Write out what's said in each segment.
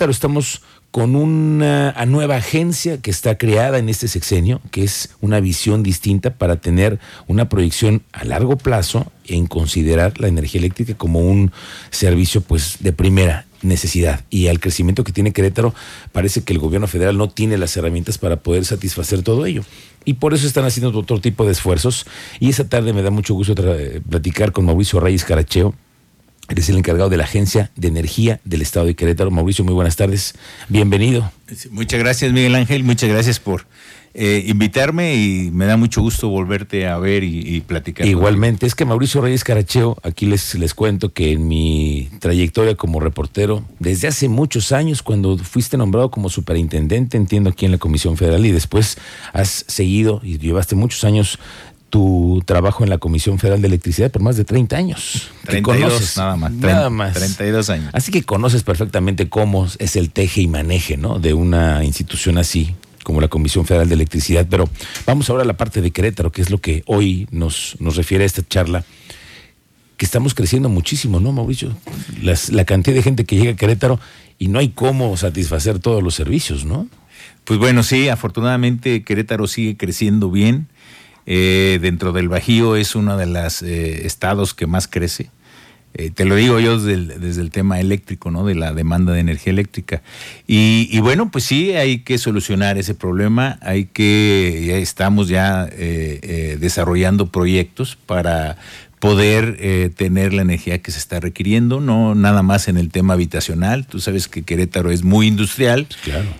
Querétaro estamos con una nueva agencia que está creada en este sexenio, que es una visión distinta para tener una proyección a largo plazo en considerar la energía eléctrica como un servicio pues de primera necesidad. Y al crecimiento que tiene Querétaro parece que el gobierno federal no tiene las herramientas para poder satisfacer todo ello. Y por eso están haciendo otro tipo de esfuerzos. Y esa tarde me da mucho gusto platicar con Mauricio Reyes Caracheo Eres el encargado de la Agencia de Energía del Estado de Querétaro. Mauricio, muy buenas tardes. Bienvenido. Muchas gracias, Miguel Ángel. Muchas gracias por eh, invitarme y me da mucho gusto volverte a ver y, platicar. Igualmente, es que Mauricio Reyes Caracheo, aquí les, les cuento que en mi trayectoria como reportero, desde hace muchos años, cuando fuiste nombrado como superintendente, entiendo aquí en la Comisión Federal, y después has seguido y llevaste muchos años tu trabajo en la Comisión Federal de Electricidad por más de 30 años. 32 nada más. Nada más. 32 años. Así que conoces perfectamente cómo es el teje y maneje ¿no? de una institución así como la Comisión Federal de Electricidad. Pero vamos ahora a la parte de Querétaro, que es lo que hoy nos, nos refiere a esta charla, que estamos creciendo muchísimo, ¿no, Mauricio? la cantidad de gente que llega a Querétaro y no hay cómo satisfacer todos los servicios, ¿no? Pues bueno, sí, afortunadamente Querétaro sigue creciendo bien. Eh, dentro del Bajío es uno de los eh, estados que más crece. Eh, te lo digo yo desde el, tema eléctrico, ¿no? De la demanda de energía eléctrica. Y, bueno, pues sí, hay que solucionar ese problema. Hay que, estamos ya desarrollando proyectos para poder eh, tener la energía que se está requiriendo, no nada más en el tema habitacional. Tú sabes que Querétaro es muy industrial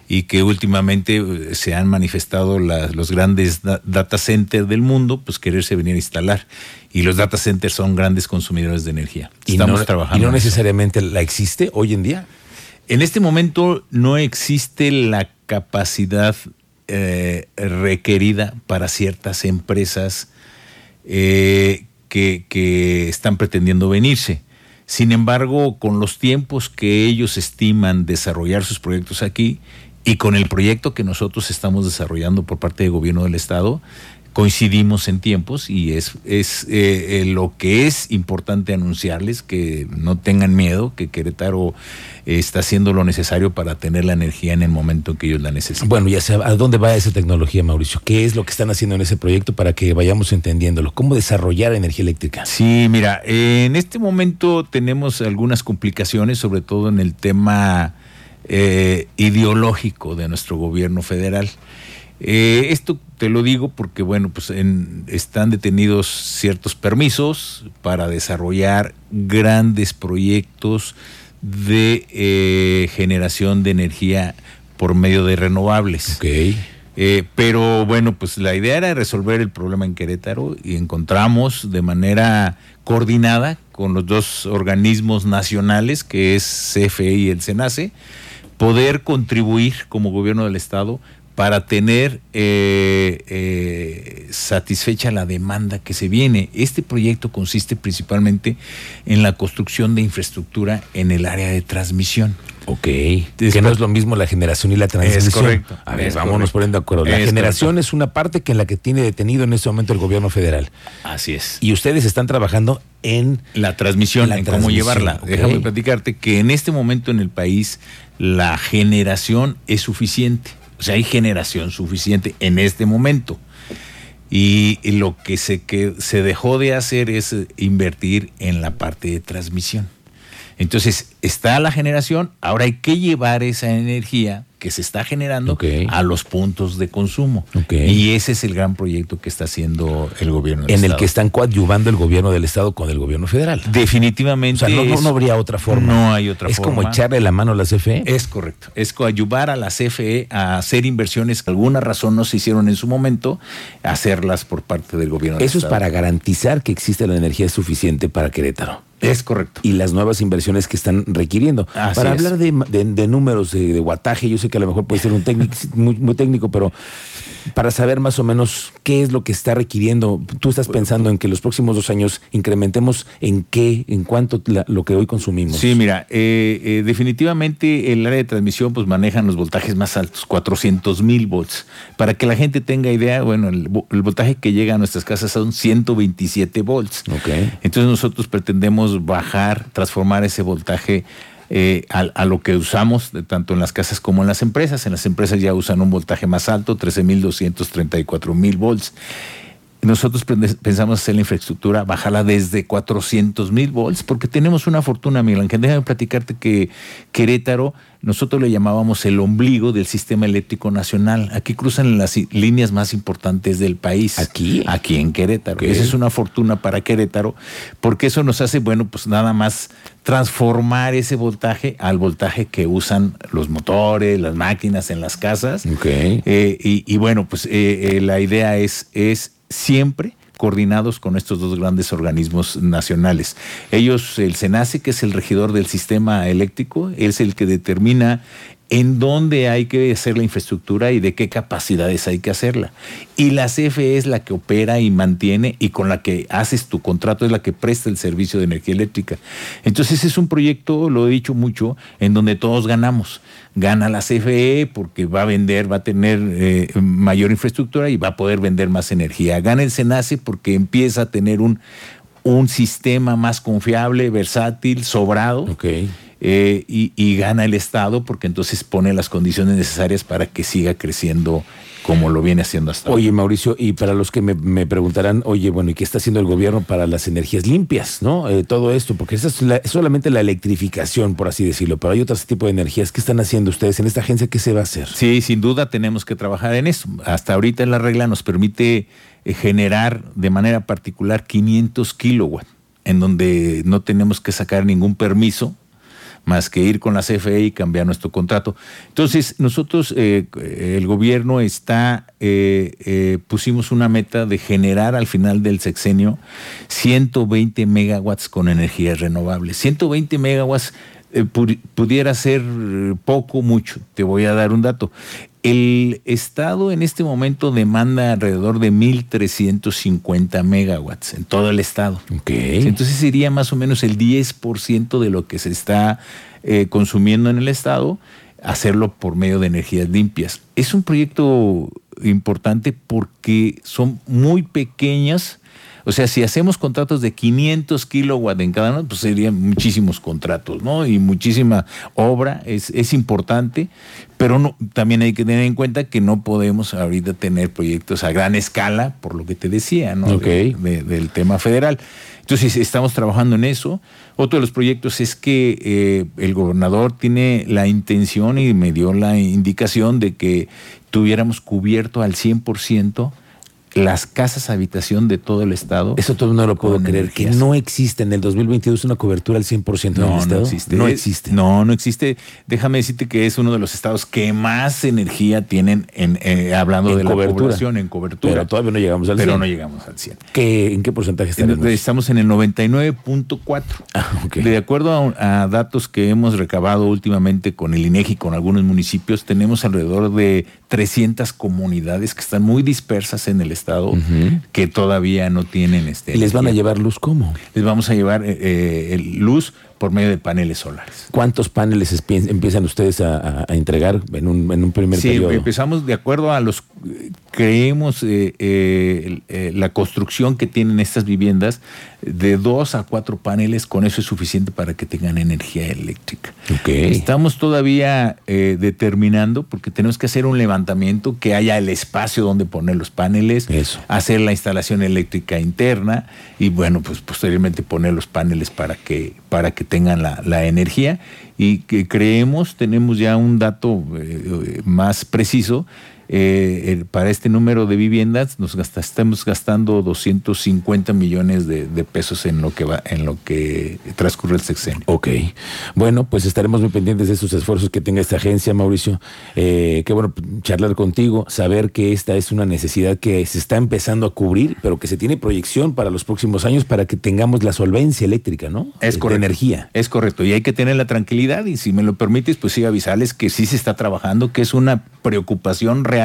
y que últimamente eh, se han manifestado los grandes data centers del mundo, pues quererse venir a instalar. Y los data centers son grandes consumidores de energía. Estamos trabajando. ¿Y no necesariamente la existe hoy en día? En este momento no existe la capacidad eh, requerida para ciertas empresas eh, que, están pretendiendo venirse. Sin embargo, con los tiempos que ellos estiman desarrollar sus proyectos aquí y con el proyecto que nosotros estamos desarrollando por parte del gobierno del Estado, coincidimos en tiempos y es, es eh, eh, lo que es importante anunciarles, que no tengan miedo, que Querétaro está haciendo lo necesario para tener la energía en el momento en que ellos la necesitan. Bueno, ya sé, ¿a dónde va esa tecnología, Mauricio? ¿Qué es lo que están haciendo en ese proyecto para que vayamos entendiéndolo? ¿Cómo desarrollar energía eléctrica? Sí, mira, en este momento tenemos algunas complicaciones, sobre todo en el tema eh, ideológico de nuestro gobierno federal. Eh, esto te lo digo porque, bueno, pues están detenidos ciertos permisos para desarrollar grandes proyectos de eh, generación de energía por medio de renovables. Eh, pero bueno, pues la idea era resolver el problema en Querétaro y encontramos de manera coordinada con los dos organismos nacionales, que es CFE y el SENACE, poder contribuir como gobierno del Estado para tener eh, eh, satisfecha la demanda que se viene. Este proyecto consiste principalmente en la construcción de infraestructura en el área de transmisión. Ok. que no es lo mismo la generación y la transmisión. Es correcto. A ver, vámonos poniendo de acuerdo. La generación es una parte que en la que tiene detenido en este momento el gobierno federal. Así es. Y ustedes están trabajando en la transmisión, en cómo llevarla. Déjame platicarte que en este momento en el país la generación es suficiente o sea, hay generación suficiente en este momento. Y lo que se, que se dejó de hacer es invertir en la parte de transmisión. Entonces, está la generación, ahora hay que llevar esa energía que se está generando a los puntos de consumo. Y ese es el gran proyecto que está haciendo el gobierno del En el que están coadyuvando el gobierno del Estado con el gobierno federal. Definitivamente. O sea, no, habría otra forma. No hay otra forma. Es como echarle la mano a la CFE. Es correcto. Es coadyuvar a la CFE a hacer inversiones que alguna razón no se hicieron en su momento, hacerlas por parte del gobierno del Eso es para garantizar que existe la energía suficiente para Querétaro. Es correcto. Y las nuevas inversiones que están requiriendo. Para hablar de, números de, de, guataje, yo sé que a lo mejor puede ser un técnico, muy, muy técnico, pero para saber más o menos qué es lo que está requiriendo. Tú estás pensando en que los próximos dos años incrementemos en qué, en cuánto lo que hoy consumimos. Sí, mira, eh, eh, definitivamente el área de transmisión pues manejan los voltajes más altos, 400 mil volts. Para que la gente tenga idea, bueno, el, voltaje que llega a nuestras casas son 127 volts. Okay. Entonces nosotros pretendemos bajar, transformar ese voltaje eh, a, lo que usamos tanto en las casas como en las empresas. En las empresas ya usan un voltaje más alto, 13.234 mil volts nosotros pensamos hacer la infraestructura, bajarla desde 400 mil volts, porque tenemos una fortuna, Miguel Ángel. Déjame platicarte que Querétaro, nosotros le llamábamos el ombligo del sistema eléctrico nacional. Aquí cruzan las líneas más importantes del país. ¿Aquí? Aquí en Querétaro. Esa es una fortuna para Querétaro, porque eso nos hace, bueno, pues nada más transformar ese voltaje al voltaje que usan los motores, las máquinas en las casas. Okay. Eh, y, bueno, pues eh, eh, la idea es, es siempre coordinados con estos dos grandes organismos nacionales. Ellos, el SENACE, que es el regidor del sistema eléctrico, es el que determina en dónde hay que hacer la infraestructura y de qué capacidades hay que hacerla. Y la CFE es la que opera y mantiene y con la que haces tu contrato, es la que presta el servicio de energía eléctrica. Entonces es un proyecto, lo he dicho mucho, en donde todos ganamos. Gana la CFE porque va a vender, va a tener eh, mayor infraestructura y va a poder vender más energía. Gana el SENACE porque empieza a tener un, un sistema más confiable, versátil, sobrado. Okay eh, y, gana el Estado porque entonces pone las condiciones necesarias para que siga creciendo como lo viene haciendo hasta Oye, Mauricio, y para los que me, preguntarán, oye, bueno, ¿y qué está haciendo el gobierno para las energías limpias, no? Eh, todo esto, porque esa es, solamente la electrificación, por así decirlo, pero hay otros tipos de energías. ¿Qué están haciendo ustedes en esta agencia? ¿Qué se va a hacer? Sí, sin duda tenemos que trabajar en eso. Hasta ahorita la regla nos permite eh, generar de manera particular 500 kilowatts, en donde no tenemos que sacar ningún permiso más que ir con la CFE y cambiar nuestro contrato. Entonces, nosotros, eh, el gobierno está, eh, eh, pusimos una meta de generar al final del sexenio 120 megawatts con energías renovables. 120 megawatts pudiera ser poco, mucho. Te voy a dar un dato. El Estado en este momento demanda alrededor de 1.350 megawatts en todo el Estado. Entonces sería más o menos el 10% de lo que se está eh, consumiendo en el Estado, hacerlo por medio de energías limpias. Es un proyecto importante porque son muy pequeñas o sea, si hacemos contratos de 500 kilowatts en cada uno, pues serían muchísimos contratos, ¿no? Y muchísima obra, es, es importante, pero no, también hay que tener en cuenta que no podemos ahorita tener proyectos a gran escala, por lo que te decía, ¿no? del tema federal. Entonces, estamos trabajando en eso. Otro de los proyectos es que eh, el gobernador tiene la intención y me dio la indicación de que tuviéramos cubierto al 100% las casas habitación de todo el estado. Eso todo no lo puedo creer, que no existe en el 2022 una cobertura al 100% no, en el estado. No existe. No existe. No, no existe. Déjame decirte que es uno de los estados que más energía tienen en, eh, hablando de la población en cobertura. Pero todavía no llegamos al 100. Pero no llegamos al 100. ¿En qué porcentaje estamos? Estamos en el 99.4. Ah, De acuerdo a, datos que hemos recabado últimamente con el INEGI, con algunos municipios, tenemos alrededor de 300 comunidades que están muy dispersas en el estado Estado que todavía no tienen este. ¿Y les van a llevar luz cómo? Les vamos a llevar eh, eh, luz por medio de paneles solares. ¿Cuántos paneles empiezan ustedes a, entregar en un, en un primer sí, periodo? empezamos de acuerdo a los creemos eh, eh, eh, la construcción que tienen estas viviendas de dos a cuatro paneles, con eso es suficiente para que tengan energía eléctrica. Estamos todavía determinando, porque tenemos que hacer un levantamiento, que haya el espacio donde poner los paneles, hacer la instalación eléctrica interna y bueno, pues posteriormente poner los paneles para que, para que tengan la, la energía. Y que creemos, tenemos ya un dato más preciso, eh, para este número de viviendas nos gasta, estamos gastando 250 millones de, pesos en lo que va, en lo que transcurre el sexenio. Ok. Bueno, pues estaremos muy pendientes de esos esfuerzos que tenga esta agencia, Mauricio. Eh, qué bueno charlar contigo, saber que esta es una necesidad que se está empezando a cubrir, pero que se tiene proyección para los próximos años para que tengamos la solvencia eléctrica, ¿no? Es correcto. energía. Es correcto. Y hay que tener la tranquilidad y si me lo permites, pues sí avisarles que sí se está trabajando, que es una preocupación real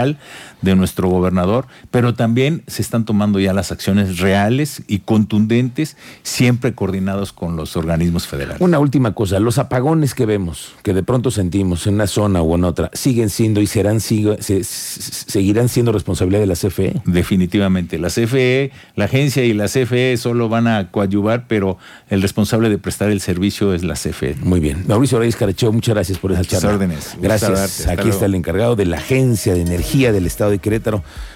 de nuestro gobernador, pero también se están tomando ya las acciones reales y contundentes siempre coordinados con los organismos federales. Una última cosa, los apagones que vemos, que de pronto sentimos en una zona o en otra, siguen siendo y serán seguirán siendo responsabilidad de la CFE. Definitivamente, la CFE, la agencia y la CFE solo van a coadyuvar, pero el responsable de prestar el servicio es la CFE. Muy bien. Mauricio Reyes Caracheo, muchas gracias por esa charla. órdenes. Gracias. Aquí está el encargado de la Agencia de Del Estado de Querétaro.